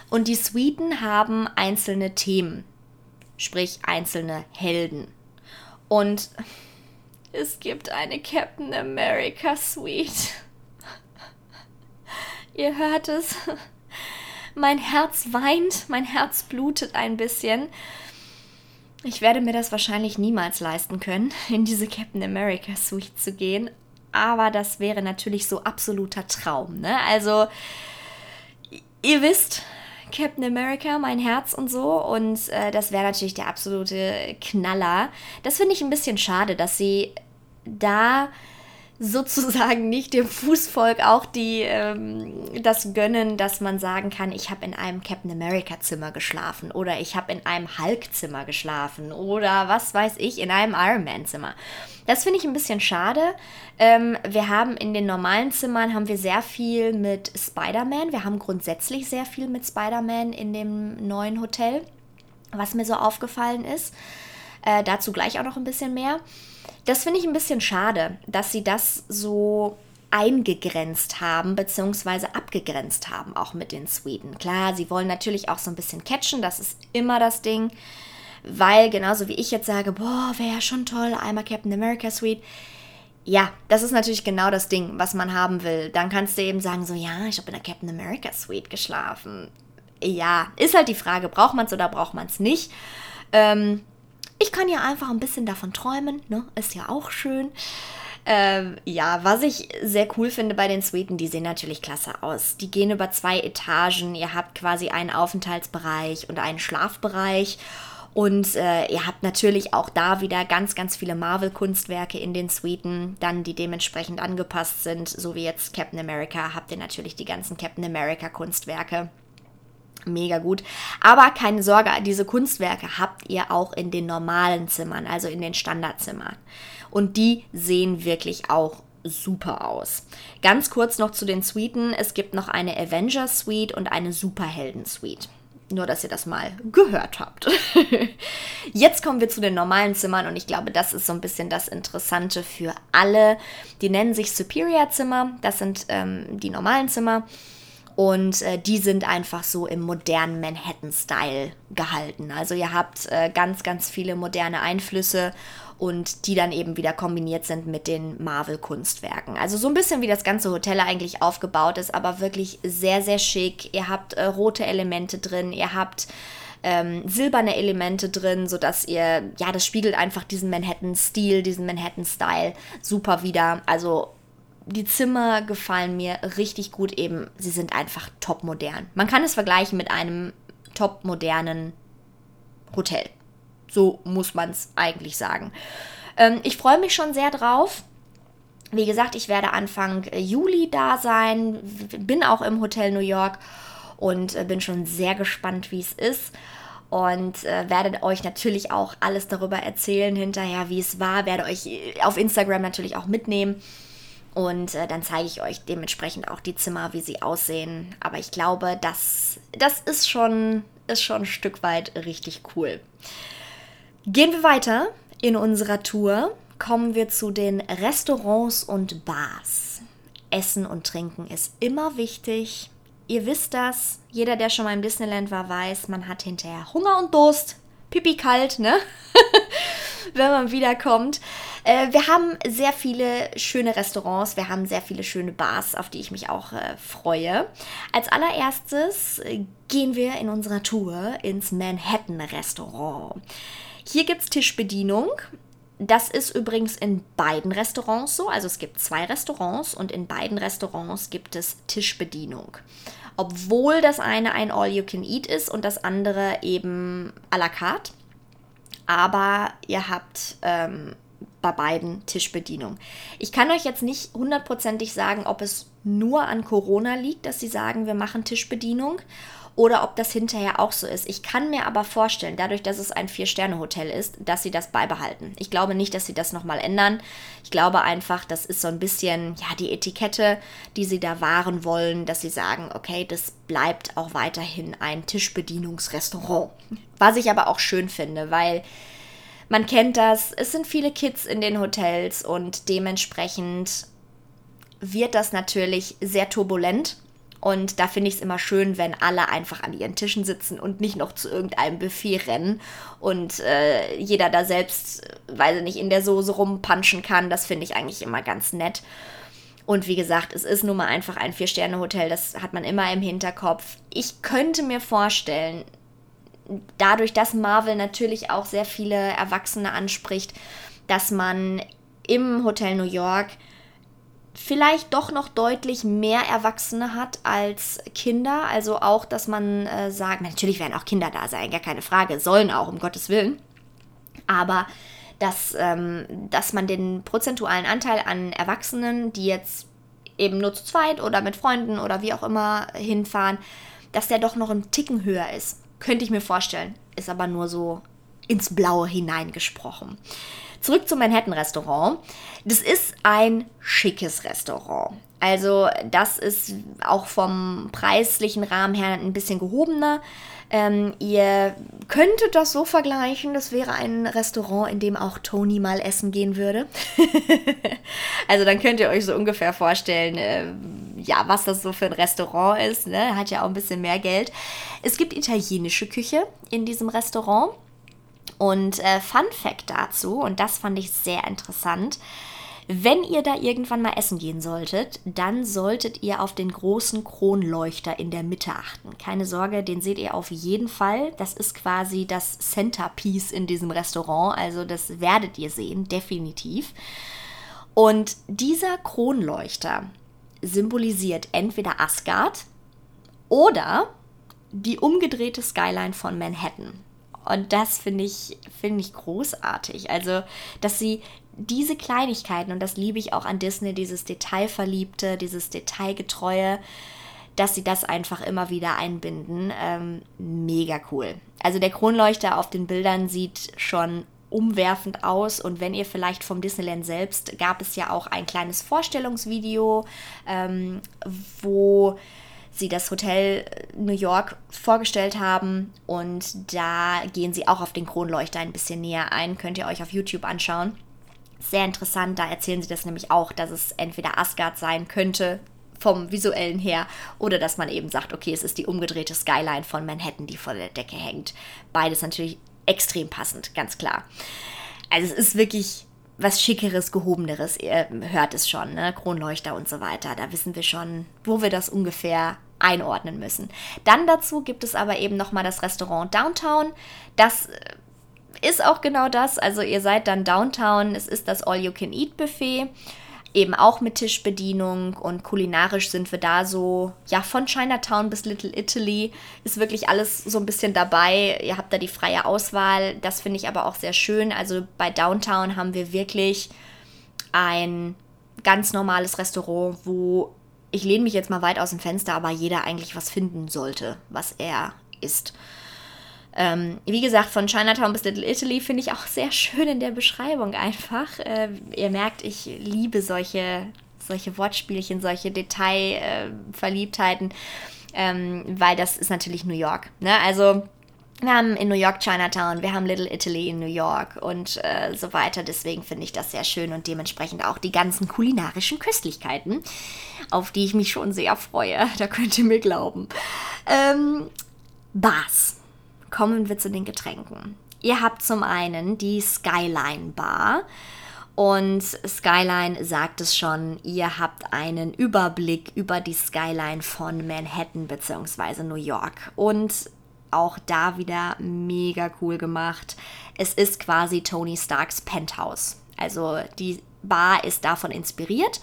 Und die Suiten haben einzelne Themen, sprich einzelne Helden. Und es gibt eine Captain America Suite. *laughs* Ihr hört es. Mein Herz weint, mein Herz blutet ein bisschen. Ich werde mir das wahrscheinlich niemals leisten können, in diese Captain America Suite zu gehen aber das wäre natürlich so absoluter Traum. Ne? Also, ihr wisst, Captain America, mein Herz und so. Und äh, das wäre natürlich der absolute Knaller. Das finde ich ein bisschen schade, dass sie da sozusagen nicht dem Fußvolk auch die ähm, das gönnen, dass man sagen kann, ich habe in einem Captain America Zimmer geschlafen oder ich habe in einem Hulk Zimmer geschlafen oder was weiß ich in einem Iron Man Zimmer. Das finde ich ein bisschen schade. Ähm, wir haben in den normalen Zimmern haben wir sehr viel mit Spider-Man. Wir haben grundsätzlich sehr viel mit Spider-Man in dem neuen Hotel, was mir so aufgefallen ist. Äh, dazu gleich auch noch ein bisschen mehr. Das finde ich ein bisschen schade, dass sie das so eingegrenzt haben, beziehungsweise abgegrenzt haben, auch mit den Sweden. Klar, sie wollen natürlich auch so ein bisschen catchen, das ist immer das Ding. weil genauso wie ich jetzt sage, boah, wäre ja schon toll, einmal Captain America Suite. Ja, das ist natürlich genau das Ding, was man haben will. Dann kannst du eben sagen, so, ja, ich habe in der Captain America Suite geschlafen. Ja, ist halt die Frage, braucht man es oder braucht man es nicht? Ähm, ich kann ja einfach ein bisschen davon träumen, ne? Ist ja auch schön. Ähm, ja, was ich sehr cool finde bei den Suiten, die sehen natürlich klasse aus. Die gehen über zwei Etagen. Ihr habt quasi einen Aufenthaltsbereich und einen Schlafbereich. Und äh, ihr habt natürlich auch da wieder ganz, ganz viele Marvel-Kunstwerke in den Suiten, dann die dementsprechend angepasst sind. So wie jetzt Captain America habt ihr natürlich die ganzen Captain America-Kunstwerke. Mega gut. Aber keine Sorge, diese Kunstwerke habt ihr auch in den normalen Zimmern, also in den Standardzimmern. Und die sehen wirklich auch super aus. Ganz kurz noch zu den Suiten. Es gibt noch eine Avengers Suite und eine Superhelden Suite. Nur, dass ihr das mal gehört habt. *laughs* Jetzt kommen wir zu den normalen Zimmern und ich glaube, das ist so ein bisschen das Interessante für alle. Die nennen sich Superior Zimmer. Das sind ähm, die normalen Zimmer. Und äh, die sind einfach so im modernen Manhattan-Style gehalten. Also ihr habt äh, ganz, ganz viele moderne Einflüsse und die dann eben wieder kombiniert sind mit den Marvel-Kunstwerken. Also so ein bisschen wie das ganze Hotel eigentlich aufgebaut ist, aber wirklich sehr, sehr schick. Ihr habt äh, rote Elemente drin, ihr habt ähm, silberne Elemente drin, sodass ihr, ja, das spiegelt einfach diesen Manhattan-Stil, diesen Manhattan-Style super wieder. Also die Zimmer gefallen mir richtig gut eben. Sie sind einfach top modern. Man kann es vergleichen mit einem top modernen Hotel. So muss man es eigentlich sagen. Ähm, ich freue mich schon sehr drauf. Wie gesagt, ich werde Anfang äh, Juli da sein, bin auch im Hotel New York und äh, bin schon sehr gespannt, wie es ist. Und äh, werde euch natürlich auch alles darüber erzählen hinterher, wie es war. Werde euch äh, auf Instagram natürlich auch mitnehmen. Und äh, dann zeige ich euch dementsprechend auch die Zimmer, wie sie aussehen. Aber ich glaube, das, das ist, schon, ist schon ein Stück weit richtig cool. Gehen wir weiter in unserer Tour. Kommen wir zu den Restaurants und Bars. Essen und Trinken ist immer wichtig. Ihr wisst das. Jeder, der schon mal im Disneyland war, weiß, man hat hinterher Hunger und Durst. Pipi kalt, ne? *laughs* Wenn man wiederkommt. Äh, wir haben sehr viele schöne Restaurants, wir haben sehr viele schöne Bars, auf die ich mich auch äh, freue. Als allererstes äh, gehen wir in unserer Tour ins Manhattan Restaurant. Hier gibt es Tischbedienung. Das ist übrigens in beiden Restaurants so. Also es gibt zwei Restaurants und in beiden Restaurants gibt es Tischbedienung. Obwohl das eine ein All-You-Can-Eat ist und das andere eben à la carte. Aber ihr habt ähm, bei beiden Tischbedienung. Ich kann euch jetzt nicht hundertprozentig sagen, ob es nur an Corona liegt, dass sie sagen, wir machen Tischbedienung oder ob das hinterher auch so ist. Ich kann mir aber vorstellen, dadurch, dass es ein Vier-Sterne-Hotel ist, dass sie das beibehalten. Ich glaube nicht, dass sie das nochmal ändern. Ich glaube einfach, das ist so ein bisschen, ja, die Etikette, die sie da wahren wollen, dass sie sagen, okay, das bleibt auch weiterhin ein Tischbedienungsrestaurant. Was ich aber auch schön finde, weil man kennt das, es sind viele Kids in den Hotels und dementsprechend wird das natürlich sehr turbulent. Und da finde ich es immer schön, wenn alle einfach an ihren Tischen sitzen und nicht noch zu irgendeinem Buffet rennen und äh, jeder da selbst, weil sie nicht, in der Soße rumpanschen kann. Das finde ich eigentlich immer ganz nett. Und wie gesagt, es ist nun mal einfach ein Vier-Sterne-Hotel, das hat man immer im Hinterkopf. Ich könnte mir vorstellen, dadurch, dass Marvel natürlich auch sehr viele Erwachsene anspricht, dass man im Hotel New York vielleicht doch noch deutlich mehr Erwachsene hat als Kinder. Also auch, dass man äh, sagt, natürlich werden auch Kinder da sein, gar keine Frage, sollen auch, um Gottes Willen. Aber dass, ähm, dass man den prozentualen Anteil an Erwachsenen, die jetzt eben nur zu zweit oder mit Freunden oder wie auch immer hinfahren, dass der doch noch ein Ticken höher ist. Könnte ich mir vorstellen. Ist aber nur so ins Blaue hineingesprochen. Zurück zum Manhattan-Restaurant. Das ist ein schickes Restaurant. Also das ist auch vom preislichen Rahmen her ein bisschen gehobener. Ähm, ihr könntet das so vergleichen, das wäre ein Restaurant, in dem auch Tony mal essen gehen würde. *laughs* also dann könnt ihr euch so ungefähr vorstellen, äh, ja, was das so für ein Restaurant ist. Ne? Hat ja auch ein bisschen mehr Geld. Es gibt italienische Küche in diesem Restaurant. Und äh, Fun Fact dazu, und das fand ich sehr interessant, wenn ihr da irgendwann mal essen gehen solltet, dann solltet ihr auf den großen Kronleuchter in der Mitte achten. Keine Sorge, den seht ihr auf jeden Fall. Das ist quasi das Centerpiece in diesem Restaurant. Also das werdet ihr sehen, definitiv. Und dieser Kronleuchter symbolisiert entweder Asgard oder die umgedrehte Skyline von Manhattan. Und das finde ich, finde ich großartig. Also, dass sie diese Kleinigkeiten, und das liebe ich auch an Disney, dieses Detailverliebte, dieses Detailgetreue, dass sie das einfach immer wieder einbinden. Ähm, mega cool. Also der Kronleuchter auf den Bildern sieht schon umwerfend aus. Und wenn ihr vielleicht vom Disneyland selbst, gab es ja auch ein kleines Vorstellungsvideo, ähm, wo sie das Hotel New York vorgestellt haben. Und da gehen sie auch auf den Kronleuchter ein bisschen näher ein. Könnt ihr euch auf YouTube anschauen. Sehr interessant, da erzählen sie das nämlich auch, dass es entweder Asgard sein könnte, vom visuellen her, oder dass man eben sagt, okay, es ist die umgedrehte Skyline von Manhattan, die vor der Decke hängt. Beides natürlich extrem passend, ganz klar. Also es ist wirklich was Schickeres, Gehobeneres. Ihr hört es schon, ne? Kronleuchter und so weiter. Da wissen wir schon, wo wir das ungefähr einordnen müssen. Dann dazu gibt es aber eben nochmal das Restaurant Downtown. Das äh, ist auch genau das. Also ihr seid dann Downtown. Es ist das All-You-Can-Eat-Buffet eben auch mit Tischbedienung und kulinarisch sind wir da so, ja, von Chinatown bis Little Italy ist wirklich alles so ein bisschen dabei. Ihr habt da die freie Auswahl, das finde ich aber auch sehr schön. Also bei Downtown haben wir wirklich ein ganz normales Restaurant, wo ich lehne mich jetzt mal weit aus dem Fenster, aber jeder eigentlich was finden sollte, was er isst. Ähm, wie gesagt, von Chinatown bis Little Italy finde ich auch sehr schön in der Beschreibung einfach. Äh, ihr merkt, ich liebe solche, solche Wortspielchen, solche Detailverliebtheiten, äh, ähm, weil das ist natürlich New York. Ne? Also wir haben in New York Chinatown, wir haben Little Italy in New York und äh, so weiter. Deswegen finde ich das sehr schön und dementsprechend auch die ganzen kulinarischen Köstlichkeiten, auf die ich mich schon sehr freue. *laughs* Da könnt ihr mir glauben. Ähm, Bars kommen wir zu den Getränken. Ihr habt zum einen die Skyline Bar. Und Skyline sagt es schon, ihr habt einen Überblick über die Skyline von Manhattan bzw. New York. Und auch da wieder mega cool gemacht. Es ist quasi Tony Starks Penthouse. Also die Bar ist davon inspiriert.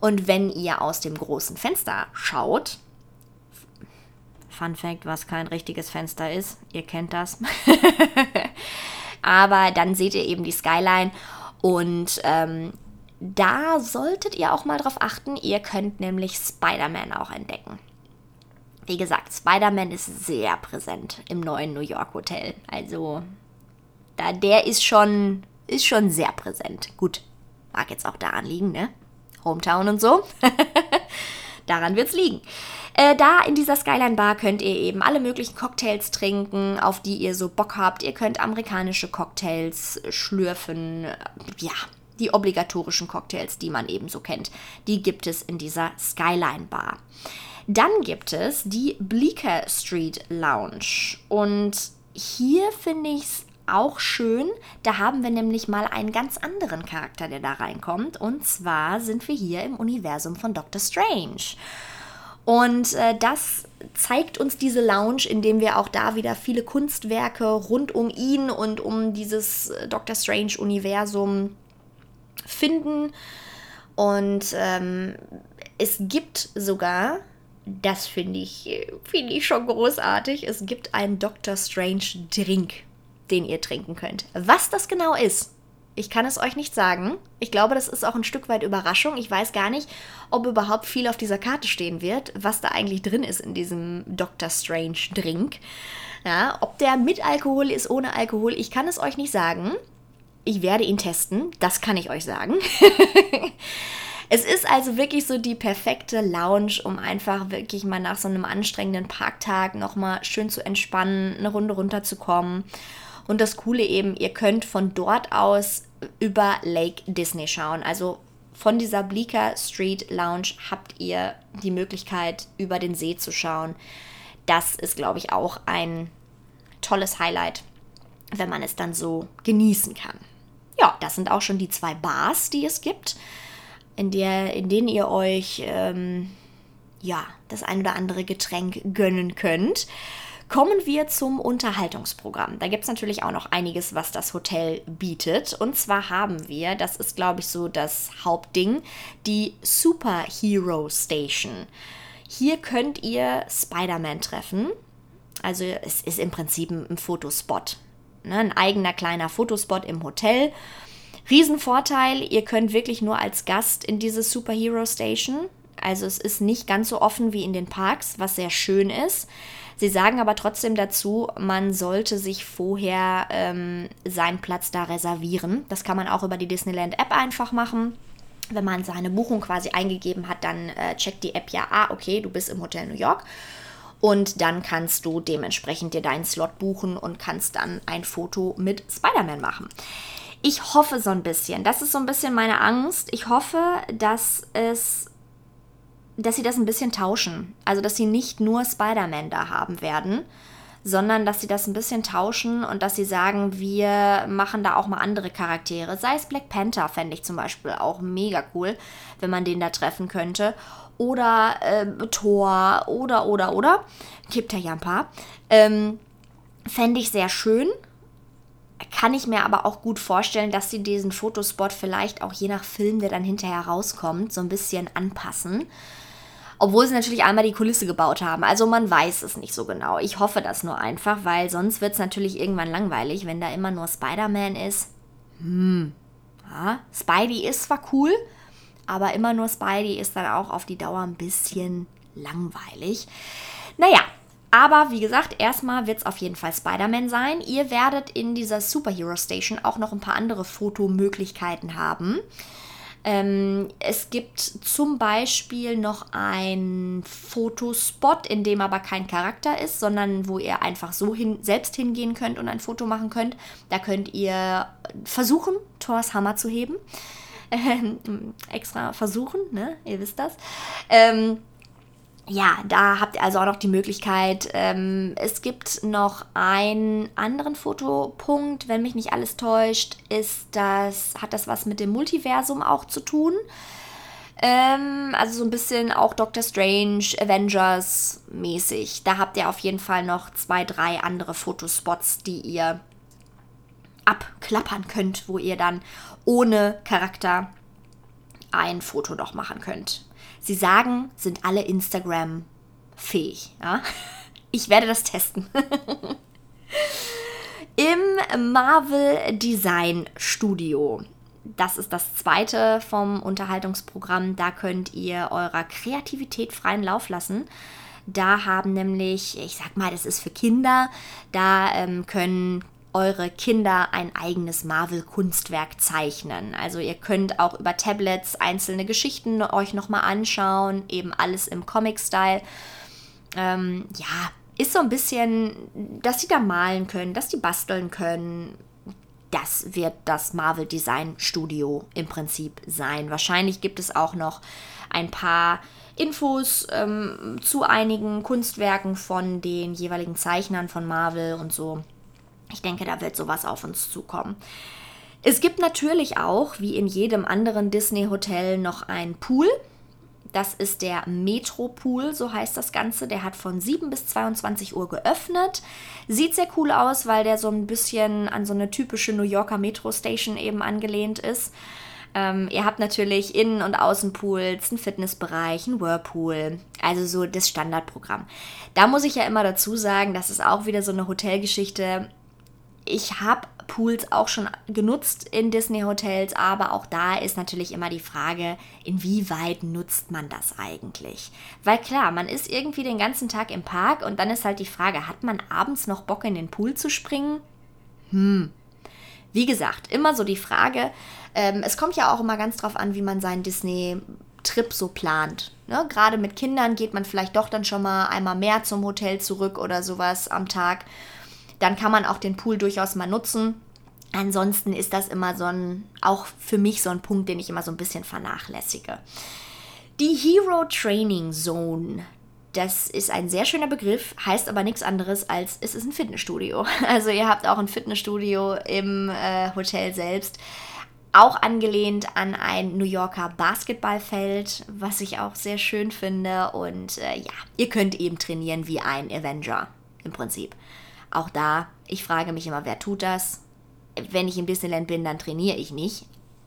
Und wenn ihr aus dem großen Fenster schaut, Fun Fact, was kein richtiges Fenster ist. Ihr kennt das. *laughs* Aber dann seht ihr eben die Skyline und ähm, da solltet ihr auch mal drauf achten. Ihr könnt nämlich Spider-Man auch entdecken. Wie gesagt, Spider-Man ist sehr präsent im neuen New York Hotel. Also, da, der ist schon, ist schon sehr präsent. Gut, mag jetzt auch daran liegen, ne? Hometown und so. *laughs* daran wird's liegen. Äh, da in dieser Skyline Bar könnt ihr eben alle möglichen Cocktails trinken, auf die ihr so Bock habt. Ihr könnt amerikanische Cocktails schlürfen. Ja, die obligatorischen Cocktails, die man eben so kennt. Die gibt es in dieser Skyline Bar. Dann gibt es die Bleecker Street Lounge. Und hier finde ich es auch schön. Da haben wir nämlich mal einen ganz anderen Charakter, der da reinkommt. Und zwar sind wir hier im Universum von Doctor Strange. Und äh, das zeigt uns diese Lounge, in dem wir auch da wieder viele Kunstwerke rund um ihn und um dieses äh, Doctor Strange-Universum finden. Und ähm, es gibt sogar, das finde ich, find ich schon großartig, es gibt einen Doctor Strange Drink, den ihr trinken könnt. Was das genau ist, ich kann es euch nicht sagen. Ich glaube, das ist auch ein Stück weit Überraschung. Ich weiß gar nicht, ob überhaupt viel auf dieser Karte stehen wird, was da eigentlich drin ist in diesem Doctor Strange Drink. Ja, ob der mit Alkohol ist, ohne Alkohol, ich kann es euch nicht sagen. Ich werde ihn testen, das kann ich euch sagen. *laughs* es ist also wirklich so die perfekte Lounge, um einfach wirklich mal nach so einem anstrengenden Parktag nochmal schön zu entspannen, eine Runde runterzukommen. Und das Coole eben, ihr könnt von dort aus über Lake Disney schauen. Also von dieser Bleecker Street Lounge habt ihr die Möglichkeit, über den See zu schauen. Das ist, glaube ich, auch ein tolles Highlight. wenn man es dann so genießen kann. Ja, das sind auch schon die zwei Bars, die es gibt, in, der, in denen ihr euch ähm, ja, das ein oder andere Getränk gönnen könnt. Kommen wir zum Unterhaltungsprogramm. Da gibt es natürlich auch noch einiges, was das Hotel bietet. Und zwar haben wir, das ist glaube ich so das Hauptding, die Superhero Station. Hier könnt ihr Spider-Man treffen. Also es ist im Prinzip ein Fotospot. Ne? Ein eigener kleiner Fotospot im Hotel. Riesenvorteil, ihr könnt wirklich nur als Gast in diese Superhero Station. Also es ist nicht ganz so offen wie in den Parks, was sehr schön ist. Sie sagen aber trotzdem dazu, man sollte sich vorher ähm, seinen Platz da reservieren. Das kann man auch über die Disneyland-App einfach machen. Wenn man seine Buchung quasi eingegeben hat, dann äh, checkt die App ja, ah, okay, du bist im Hotel New York. Und dann kannst du dementsprechend dir deinen Slot buchen und kannst dann ein Foto mit Spider-Man machen. Ich hoffe so ein bisschen, das ist so ein bisschen meine Angst. Ich hoffe, dass es dass sie das ein bisschen tauschen. Also, dass sie nicht nur Spider-Man da haben werden, sondern dass sie das ein bisschen tauschen und dass sie sagen, wir machen da auch mal andere Charaktere. Sei es Black Panther, fände ich zum Beispiel auch mega cool, wenn man den da treffen könnte. Oder äh, Thor oder, oder, oder. Gibt ja ja ein paar. Ähm, fände ich sehr schön. Kann ich mir aber auch gut vorstellen, dass sie diesen Fotospot vielleicht auch je nach Film, der dann hinterher rauskommt, so ein bisschen anpassen. Obwohl sie natürlich einmal die Kulisse gebaut haben. Also man weiß es nicht so genau. Ich hoffe das nur einfach, weil sonst wird es natürlich irgendwann langweilig, wenn da immer nur Spider-Man ist. Hm. Ja, Spidey ist zwar cool, aber immer nur Spidey ist dann auch auf die Dauer ein bisschen langweilig. Naja, aber wie gesagt, erstmal wird es auf jeden Fall Spider-Man sein. Ihr werdet in dieser Superhero Station auch noch ein paar andere Fotomöglichkeiten haben. Ähm, es gibt zum Beispiel noch ein Fotospot, in dem aber kein Charakter ist, sondern wo ihr einfach so hin, selbst hingehen könnt und ein Foto machen könnt. Da könnt ihr versuchen, Thors Hammer zu heben. *laughs* Ähm, extra versuchen, ne? Ihr wisst das. Ähm, ja, da habt ihr also auch noch die Möglichkeit. Ähm, es gibt noch einen anderen Fotopunkt, wenn mich nicht alles täuscht, ist das, hat das was mit dem Multiversum auch zu tun. Ähm, also so ein bisschen auch Doctor Strange, Avengers mäßig. Da habt ihr auf jeden Fall noch zwei, drei andere Fotospots, die ihr abklappern könnt, wo ihr dann ohne Charakter ein Foto noch machen könnt. Sie sagen, sind alle Instagram fähig. Ja? *laughs* Ich werde das testen. *laughs* Im Marvel Design Studio. Das ist das zweite vom Unterhaltungsprogramm. Da könnt ihr eurer Kreativität freien Lauf lassen. Da haben nämlich, ich sag mal, das ist für Kinder, da ähm, können eure Kinder ein eigenes Marvel-Kunstwerk zeichnen. Also ihr könnt auch über Tablets einzelne Geschichten euch nochmal anschauen, eben alles im Comic-Style. Ähm, ja, ist so ein bisschen, dass sie da malen können, dass die basteln können. Das wird das Marvel Design Studio im Prinzip sein. Wahrscheinlich gibt es auch noch ein paar Infos ähm, zu einigen Kunstwerken von den jeweiligen Zeichnern von Marvel und so. Ich denke, da wird sowas auf uns zukommen. Es gibt natürlich auch, wie in jedem anderen Disney-Hotel, noch einen Pool. Das ist der Metro-Pool, so heißt das Ganze. Der hat von 7 bis 22 Uhr geöffnet. Sieht sehr cool aus, weil der so ein bisschen an so eine typische New Yorker Metro-Station eben angelehnt ist. Ähm, ihr habt natürlich Innen- und Außenpools, einen Fitnessbereich, einen Whirlpool, also so das Standardprogramm. Da muss ich ja immer dazu sagen, das ist auch wieder so eine Hotelgeschichte ich habe Pools auch schon genutzt in Disney-Hotels, aber auch da ist natürlich immer die Frage, inwieweit nutzt man das eigentlich? Weil klar, man ist irgendwie den ganzen Tag im Park und dann ist halt die Frage, hat man abends noch Bock in den Pool zu springen? Hm. Wie gesagt, immer so die Frage, ähm, es kommt ja auch immer ganz drauf an, wie man seinen Disney-Trip so plant. Ne? Gerade mit Kindern geht man vielleicht doch dann schon mal einmal mehr zum Hotel zurück oder sowas am Tag dann kann man auch den Pool durchaus mal nutzen. Ansonsten ist das immer so ein, auch für mich so ein Punkt, den ich immer so ein bisschen vernachlässige. Die Hero Training Zone das ist ein sehr schöner Begriff, heißt aber nichts anderes als es ist ein Fitnessstudio. *laughs* Also ihr habt auch ein Fitnessstudio im äh, Hotel selbst. Auch angelehnt an ein New Yorker Basketballfeld, was ich auch sehr schön finde. Und äh, ja, ihr könnt eben trainieren wie ein Avenger im Prinzip. Auch da, ich frage mich immer, wer tut das? Wenn ich im Disneyland bin, dann trainiere ich nicht.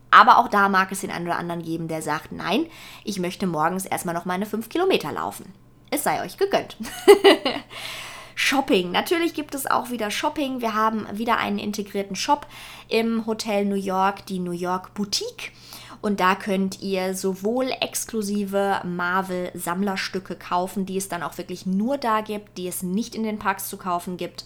Aber auch da mag es den einen oder anderen geben, der sagt, nein, ich möchte morgens erstmal noch meine 5 Kilometer laufen. Es sei euch gegönnt. *laughs* Shopping. Natürlich gibt es auch wieder Shopping. Wir haben wieder einen integrierten Shop im Hotel New York, die New York Boutique. Und da könnt ihr sowohl exklusive Marvel-Sammlerstücke kaufen, die es dann auch wirklich nur da gibt, die es nicht in den Parks zu kaufen gibt.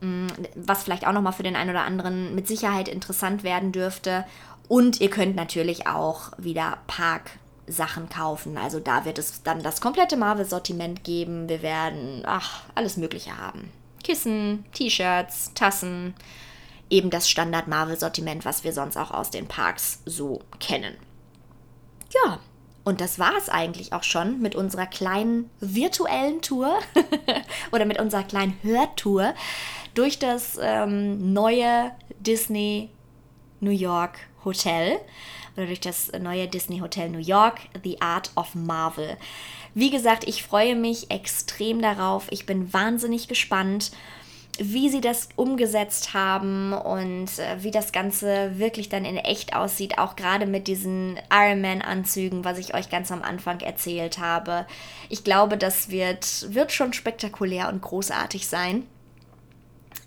Mm, was vielleicht auch nochmal für den einen oder anderen mit Sicherheit interessant werden dürfte. Und ihr könnt natürlich auch wieder Park-Sachen kaufen. Also da wird es dann das komplette Marvel-Sortiment geben. Wir werden, ach, alles Mögliche haben. Kissen, T-Shirts, Tassen. Eben das Standard-Marvel-Sortiment, was wir sonst auch aus den Parks so kennen. Ja, und das war es eigentlich auch schon mit unserer kleinen virtuellen Tour *laughs* oder mit unserer kleinen Hörtour durch das ähm, neue Disney New York Hotel oder durch das neue Disney Hotel New York, The Art of Marvel. Wie gesagt, ich freue mich extrem darauf. Ich bin wahnsinnig gespannt, wie sie das umgesetzt haben und äh, wie das Ganze wirklich dann in echt aussieht. Auch gerade mit diesen Iron Man-Anzügen, was ich euch ganz am Anfang erzählt habe. Ich glaube, das wird, wird schon spektakulär und großartig sein.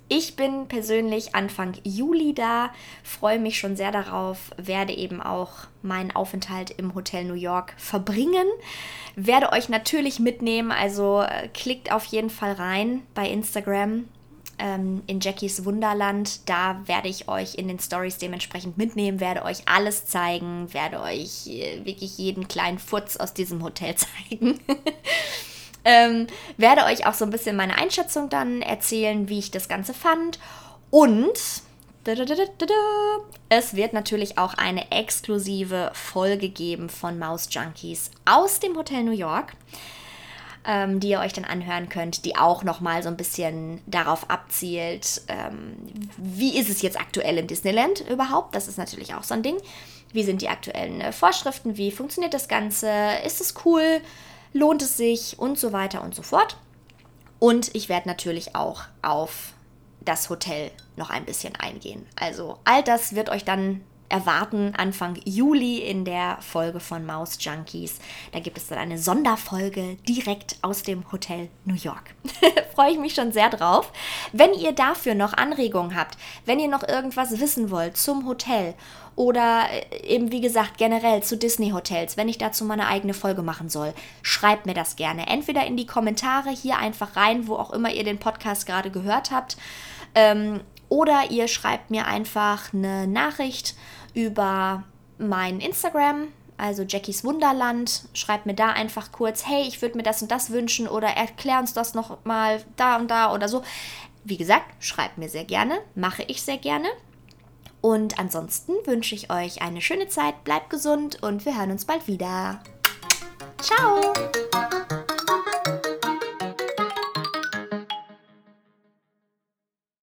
Ich bin persönlich Anfang Juli da, freue mich schon sehr darauf, werde eben auch meinen Aufenthalt im Hotel New York verbringen, werde euch natürlich mitnehmen, also äh, klickt auf jeden Fall rein bei Instagram ähm, in Jackies Wunderland. Da werde ich euch in den Stories dementsprechend mitnehmen, werde euch alles zeigen, werde euch äh, wirklich jeden kleinen Futz aus diesem Hotel *laughs* zeigen. Ähm, werde euch auch so ein bisschen meine Einschätzung dann erzählen, wie ich das Ganze fand. Und es wird natürlich auch eine exklusive Folge geben von Maus Junkies aus dem Hotel New York, ähm, die ihr euch dann anhören könnt, die auch nochmal so ein bisschen darauf abzielt, ähm, wie ist es jetzt aktuell im Disneyland überhaupt? Das ist natürlich auch so ein Ding. Wie sind die aktuellen äh, Vorschriften? Wie funktioniert das Ganze? Ist es cool? lohnt es sich und so weiter und so fort. Und ich werde natürlich auch auf das Hotel noch ein bisschen eingehen. Also all das wird euch dann erwarten Anfang Juli in der Folge von Maus Junkies. Da gibt es dann eine Sonderfolge direkt aus dem Hotel New York. *laughs* Freue ich mich schon sehr drauf. Wenn ihr dafür noch Anregungen habt, wenn ihr noch irgendwas wissen wollt zum Hotel oder äh, eben wie gesagt generell zu Disney Hotels, wenn ich dazu mal eine eigene Folge machen soll, schreibt mir das gerne. Entweder in die Kommentare hier einfach rein, wo auch immer ihr den Podcast gerade gehört habt. Ähm, oder ihr schreibt mir einfach eine Nachricht über mein Instagram, also Jackies Wunderland. Schreibt mir da einfach kurz, hey, ich würde mir das und das wünschen oder erklär uns das noch mal da und da oder so. Wie gesagt, schreibt mir sehr gerne, mache ich sehr gerne. Und ansonsten wünsche ich euch eine schöne Zeit, bleibt gesund und wir hören uns bald wieder. Ciao!